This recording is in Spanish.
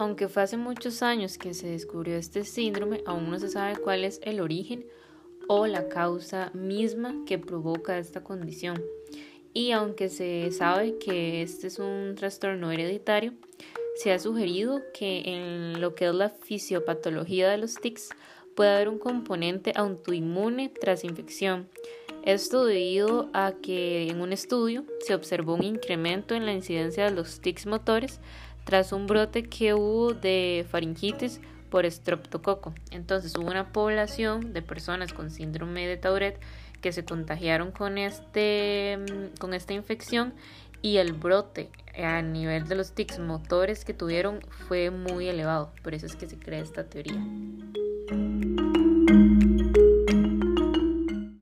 Aunque fue hace muchos años que se descubrió este síndrome, aún no se sabe cuál es el origen o la causa misma que provoca esta condición. Y aunque se sabe que este es un trastorno hereditario, se ha sugerido que en lo que es la fisiopatología de los tics puede haber un componente autoinmune tras infección. Esto debido a que en un estudio se observó un incremento en la incidencia de los tics motores tras un brote que hubo de faringitis por estreptococo. Entonces hubo una población de personas con síndrome de Tourette que se contagiaron con, este, con esta infección y el brote a nivel de los tics motores que tuvieron fue muy elevado. Por eso es que se crea esta teoría.